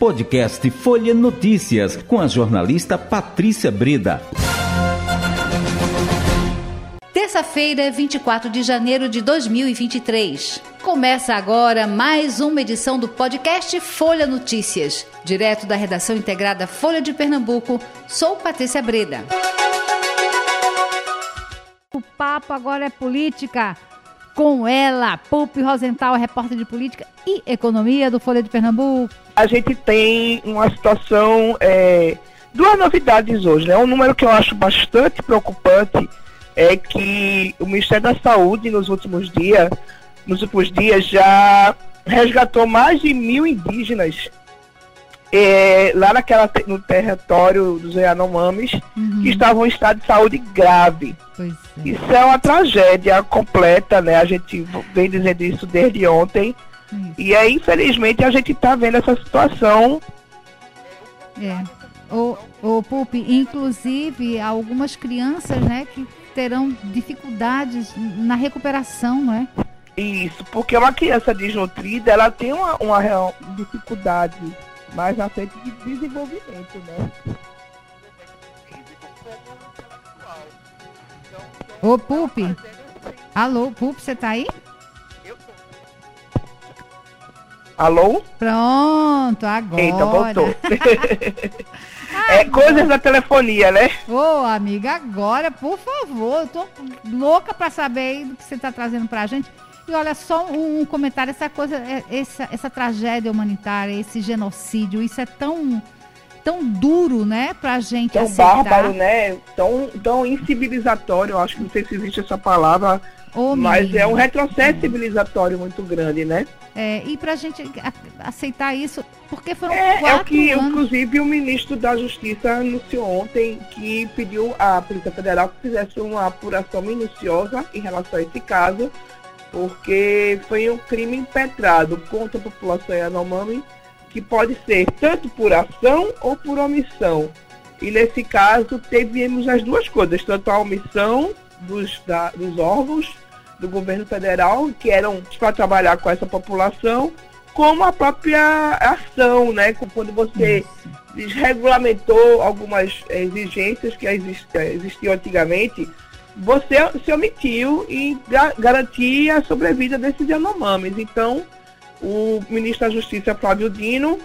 Podcast Folha Notícias, com a jornalista Patrícia Breda. Terça-feira, 24 de janeiro de 2023. Começa agora mais uma edição do podcast Folha Notícias. Direto da redação integrada Folha de Pernambuco, sou Patrícia Breda. O papo agora é política. Com ela, Pupi Rosenthal, repórter de política e economia do Folha de Pernambuco. A gente tem uma situação, é, duas novidades hoje, né? Um número que eu acho bastante preocupante é que o Ministério da Saúde nos últimos dias, nos últimos dias já resgatou mais de mil indígenas é, lá naquela, no território dos Yanomamis uhum. que estavam em estado de saúde grave. É. Isso é uma tragédia completa, né? A gente vem dizendo isso desde ontem. Isso. E aí, infelizmente, a gente está vendo essa situação. É. O, o Pupi, inclusive, algumas crianças, né, que terão dificuldades na recuperação, não é? Isso, porque uma criança desnutrida, ela tem uma, uma real dificuldade mais na frente de desenvolvimento, né? Ô, Pupi. Alô, Pupi, você tá aí? Alô? Pronto, agora. Eita, voltou. é coisas da telefonia, né? Ô, amiga, agora, por favor, eu tô louca para saber do que você tá trazendo pra gente. E olha, só um, um comentário, essa coisa, é, essa, essa tragédia humanitária, esse genocídio, isso é tão tão duro, né, pra gente tão aceitar. bárbaro, né, tão, tão incivilizatório, acho que não sei se existe essa palavra, oh, mas é um retrocesso civilizatório muito grande, né? É, e pra gente aceitar isso, porque foram é, quatro É o que, anos... inclusive, o ministro da Justiça anunciou ontem que pediu à Polícia Federal que fizesse uma apuração minuciosa em relação a esse caso, porque foi um crime impetrado contra a população Yanomami, que pode ser tanto por ação ou por omissão. E nesse caso tivemos as duas coisas, tanto a omissão dos, da, dos órgãos do governo federal, que eram para trabalhar com essa população, como a própria ação, né? Quando você desregulamentou algumas exigências que existiam antigamente, você se omitiu em garantir a sobrevida desses Yanomamis. Então, o ministro da Justiça, Flávio Dino,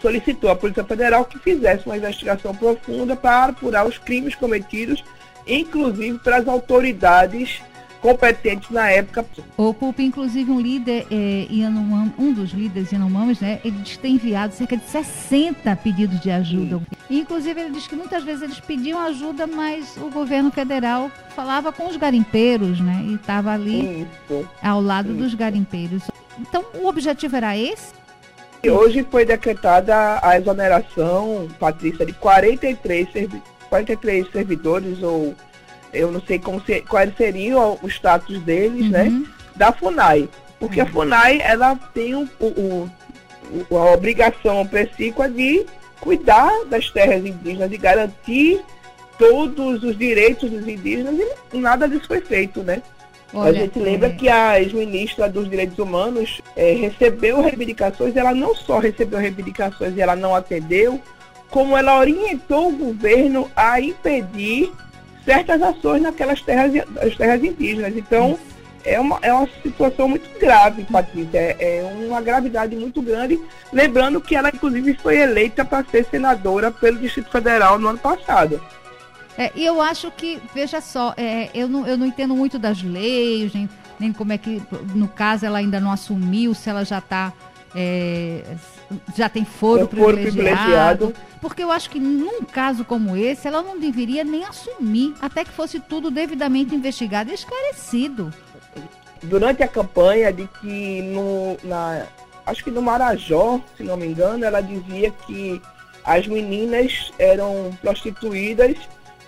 solicitou à Polícia Federal que fizesse uma investigação profunda para apurar os crimes cometidos, inclusive para as autoridades competentes na época. O inclusive um líder é, Yanomam, um dos líderes Yanomamis, né, ele diz que tem enviado cerca de 60 pedidos de ajuda. Sim. Inclusive ele diz que muitas vezes eles pediam ajuda, mas o governo federal falava com os garimpeiros, né, e estava ali Isso. ao lado Isso. dos garimpeiros. Então o objetivo era esse? E hoje foi decretada a exoneração, Patrícia, de 43, servi 43 servidores ou eu não sei como se, qual seria o, status deles, né, uhum. né? Da FUNAI. Porque uhum. a FUNAI, ela tem o, o, o, a obrigação precípua de cuidar das terras indígenas, de garantir todos os direitos dos indígenas e nada disso foi feito, né? Olha, a gente lembra é... que a ex-ministra dos Direitos Humanos é, recebeu reivindicações, ela não só recebeu reivindicações e ela não atendeu, como ela orientou o governo a impedir certas ações naquelas terras, as terras indígenas. Então, é uma, é uma situação muito grave, Patrícia. É, é uma gravidade muito grande. Lembrando que ela, inclusive, foi eleita para ser senadora pelo Distrito Federal no ano passado. É, e eu acho que, veja só, é, eu, não, eu não entendo muito das leis, nem, nem como é que, no caso, ela ainda não assumiu, se ela já está é, já tem foro, foro privilegiado, privilegiado. Porque eu acho que num caso como esse, ela não deveria nem assumir, até que fosse tudo devidamente investigado e esclarecido. Durante a campanha de que no, na, acho que no Marajó, se não me engano, ela dizia que as meninas eram prostituídas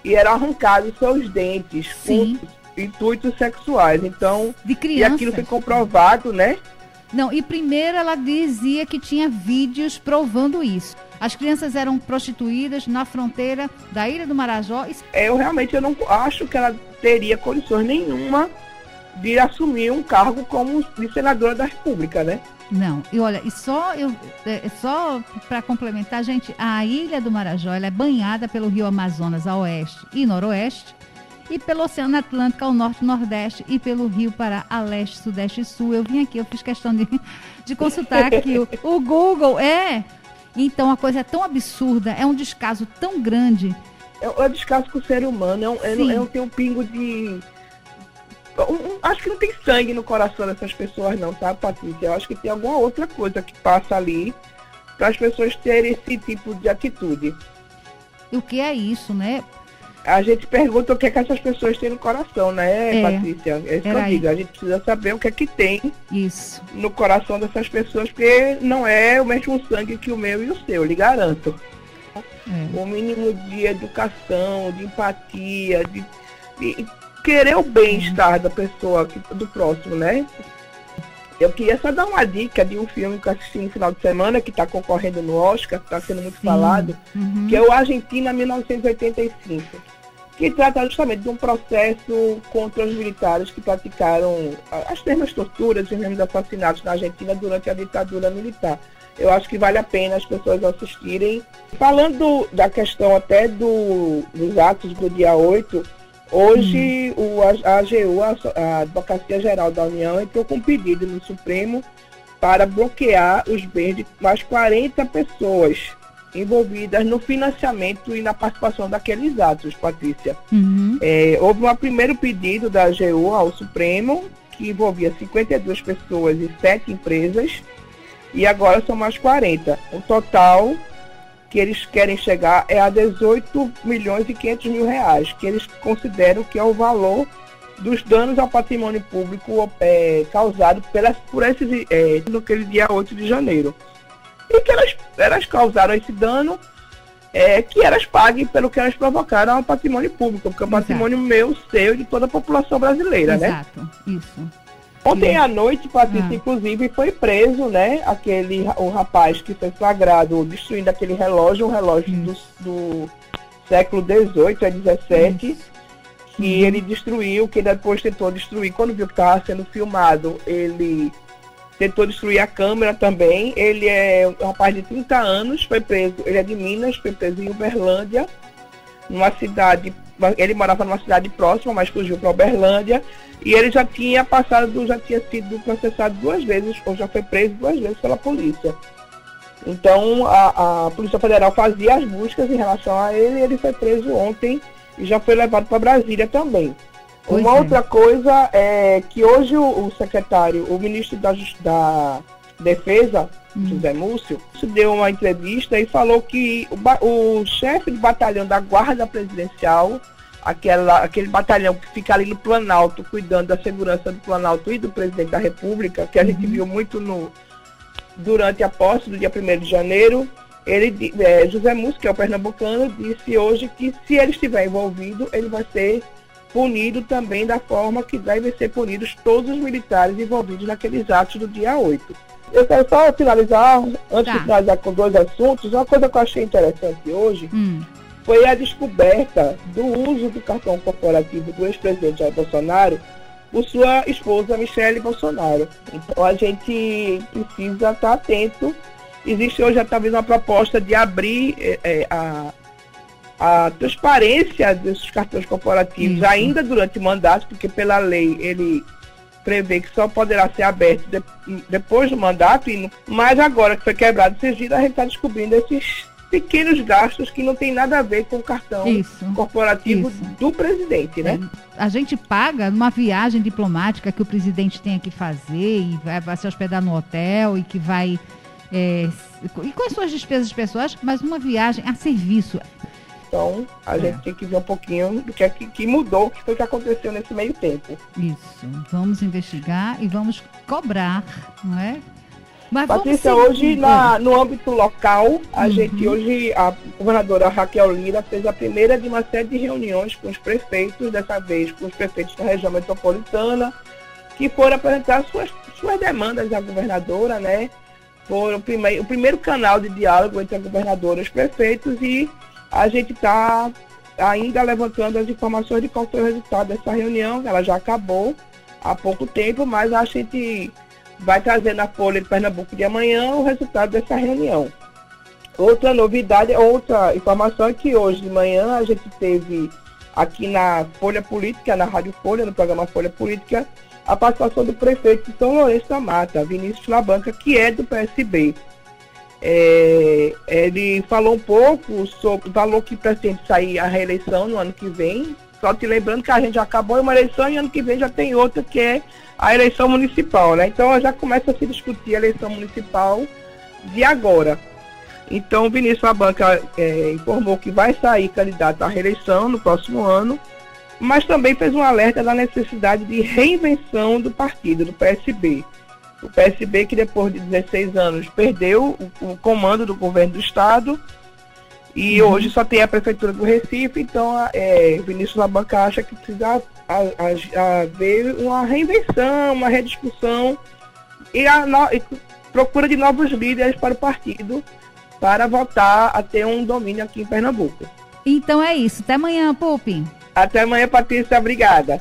e eram arrancados seus dentes Sim. com intuitos sexuais. Então, de criança. e aquilo foi comprovado, né? Não, e primeiro ela dizia que tinha vídeos provando isso. As crianças eram prostituídas na fronteira da Ilha do Marajó. Eu realmente eu não acho que ela teria condições nenhuma de assumir um cargo como de senadora da República, né? Não, e olha, e só eu é, só para complementar, gente, a ilha do Marajó é banhada pelo rio Amazonas a oeste e noroeste e pelo Oceano Atlântico ao norte e nordeste e pelo Rio Pará a leste, sudeste e sul. Eu vim aqui, eu fiz questão de, de consultar aqui o, o Google. É, então a coisa é tão absurda, é um descaso tão grande. É, é um descaso com o ser humano, é um, é, é tem um pingo de. Um, um, acho que não tem sangue no coração dessas pessoas, não, tá, Patrícia? Eu acho que tem alguma outra coisa que passa ali para as pessoas terem esse tipo de atitude. E o que é isso, né? A gente pergunta o que é que essas pessoas têm no coração, né, é, Patrícia? É isso que eu digo. A gente precisa saber o que é que tem isso. no coração dessas pessoas, porque não é o mesmo sangue que o meu e o seu, lhe garanto. É. O mínimo de educação, de empatia, de, de querer o bem-estar da pessoa, do próximo, né? Eu queria só dar uma dica de um filme que eu assisti no final de semana, que está concorrendo no Oscar, está sendo muito Sim. falado, uhum. que é o Argentina 1985, que trata justamente de um processo contra os militares que praticaram as mesmas torturas, os mesmos assassinatos na Argentina durante a ditadura militar. Eu acho que vale a pena as pessoas assistirem. Falando da questão até do, dos atos do dia 8, Hoje, o, a, AGU, a, a Advocacia Geral da União, entrou com um pedido no Supremo para bloquear os bens de mais 40 pessoas envolvidas no financiamento e na participação daqueles atos, Patrícia. Uhum. É, houve um primeiro pedido da AGU ao Supremo, que envolvia 52 pessoas e 7 empresas, e agora são mais 40. O total que eles querem chegar é a 18 milhões e 500 mil reais, que eles consideram que é o valor dos danos ao patrimônio público é, causado pelas, por esses, é, naquele dia 8 de janeiro. E que elas, elas causaram esse dano, é, que elas paguem pelo que elas provocaram ao patrimônio público, porque é o patrimônio meu, seu e de toda a população brasileira, Exato. né? Exato, isso. Ontem à noite, Patrícia, ah. inclusive, foi preso, né? Aquele, o rapaz que foi flagrado destruindo aquele relógio, um relógio hum. do, do, século XVIII a XVII, que hum. ele destruiu, que depois tentou destruir. Quando viu que estava sendo filmado, ele tentou destruir a câmera também. Ele é um rapaz de 30 anos, foi preso, ele é de Minas, foi preso em Uberlândia, numa cidade, ele morava numa cidade próxima, mas fugiu para Uberlândia e ele já tinha passado, já tinha sido processado duas vezes, ou já foi preso duas vezes pela polícia. Então a, a Polícia Federal fazia as buscas em relação a ele ele foi preso ontem e já foi levado para Brasília também. Pois Uma é. outra coisa é que hoje o, o secretário, o ministro da, da Defesa, hum. José Múcio, deu uma entrevista e falou que o, o chefe de batalhão da Guarda Presidencial aquela, aquele batalhão que fica ali no Planalto, cuidando da segurança do Planalto e do presidente da República, que a gente uhum. viu muito no, durante a posse do dia 1 de janeiro, ele, é, José Mus, que é o pernambucano, disse hoje que se ele estiver envolvido, ele vai ser punido também da forma que devem ser punidos todos os militares envolvidos naqueles atos do dia 8. Eu quero só finalizar, antes tá. de finalizar com dois assuntos, uma coisa que eu achei interessante hoje, hum foi a descoberta do uso do cartão corporativo do ex-presidente Jair Bolsonaro por sua esposa Michele Bolsonaro. Então a gente precisa estar atento. Existe hoje talvez uma proposta de abrir é, a, a transparência desses cartões corporativos Isso. ainda durante o mandato, porque pela lei ele prevê que só poderá ser aberto de, depois do mandato, e, mas agora que foi quebrado esse sigilo, a gente está descobrindo esses pequenos gastos que não tem nada a ver com o cartão isso, corporativo isso. do presidente, né? É, a gente paga numa viagem diplomática que o presidente tem que fazer e vai, vai se hospedar no hotel e que vai. É, e com as suas despesas pessoais, mas uma viagem a serviço. Então, a é. gente tem que ver um pouquinho do que, é que, que mudou, o que foi que aconteceu nesse meio tempo. Isso. Vamos investigar e vamos cobrar, não é? Mas Patrícia, hoje na, no âmbito local, a uhum. gente hoje, a governadora Raquel Lira fez a primeira de uma série de reuniões com os prefeitos, dessa vez com os prefeitos da região metropolitana, que foram apresentar suas, suas demandas à governadora, né? Foi o primeiro, o primeiro canal de diálogo entre a governadora e os prefeitos e a gente está ainda levantando as informações de qual foi o resultado dessa reunião, ela já acabou, há pouco tempo, mas a gente vai trazer na Folha de Pernambuco de amanhã o resultado dessa reunião. Outra novidade, outra informação é que hoje de manhã a gente teve aqui na Folha Política, na Rádio Folha, no programa Folha Política, a participação do prefeito São Lourenço da Mata, Vinícius Labanca, que é do PSB. É, ele falou um pouco sobre, falou que pretende sair a reeleição no ano que vem. Só te lembrando que a gente já acabou uma eleição e ano que vem já tem outra, que é a eleição municipal, né? Então já começa a se discutir a eleição municipal de agora. Então Vinícius Labanca é, informou que vai sair candidato à reeleição no próximo ano, mas também fez um alerta da necessidade de reinvenção do partido, do PSB o PSB que depois de 16 anos perdeu o, o comando do governo do estado e uhum. hoje só tem a prefeitura do Recife, então é, Vinícius Labanca acha que precisa haver uma reinvenção, uma rediscussão e, a, no, e procura de novos líderes para o partido para voltar a ter um domínio aqui em Pernambuco. Então é isso. Até amanhã, Pupi. Até amanhã, Patrícia. Obrigada.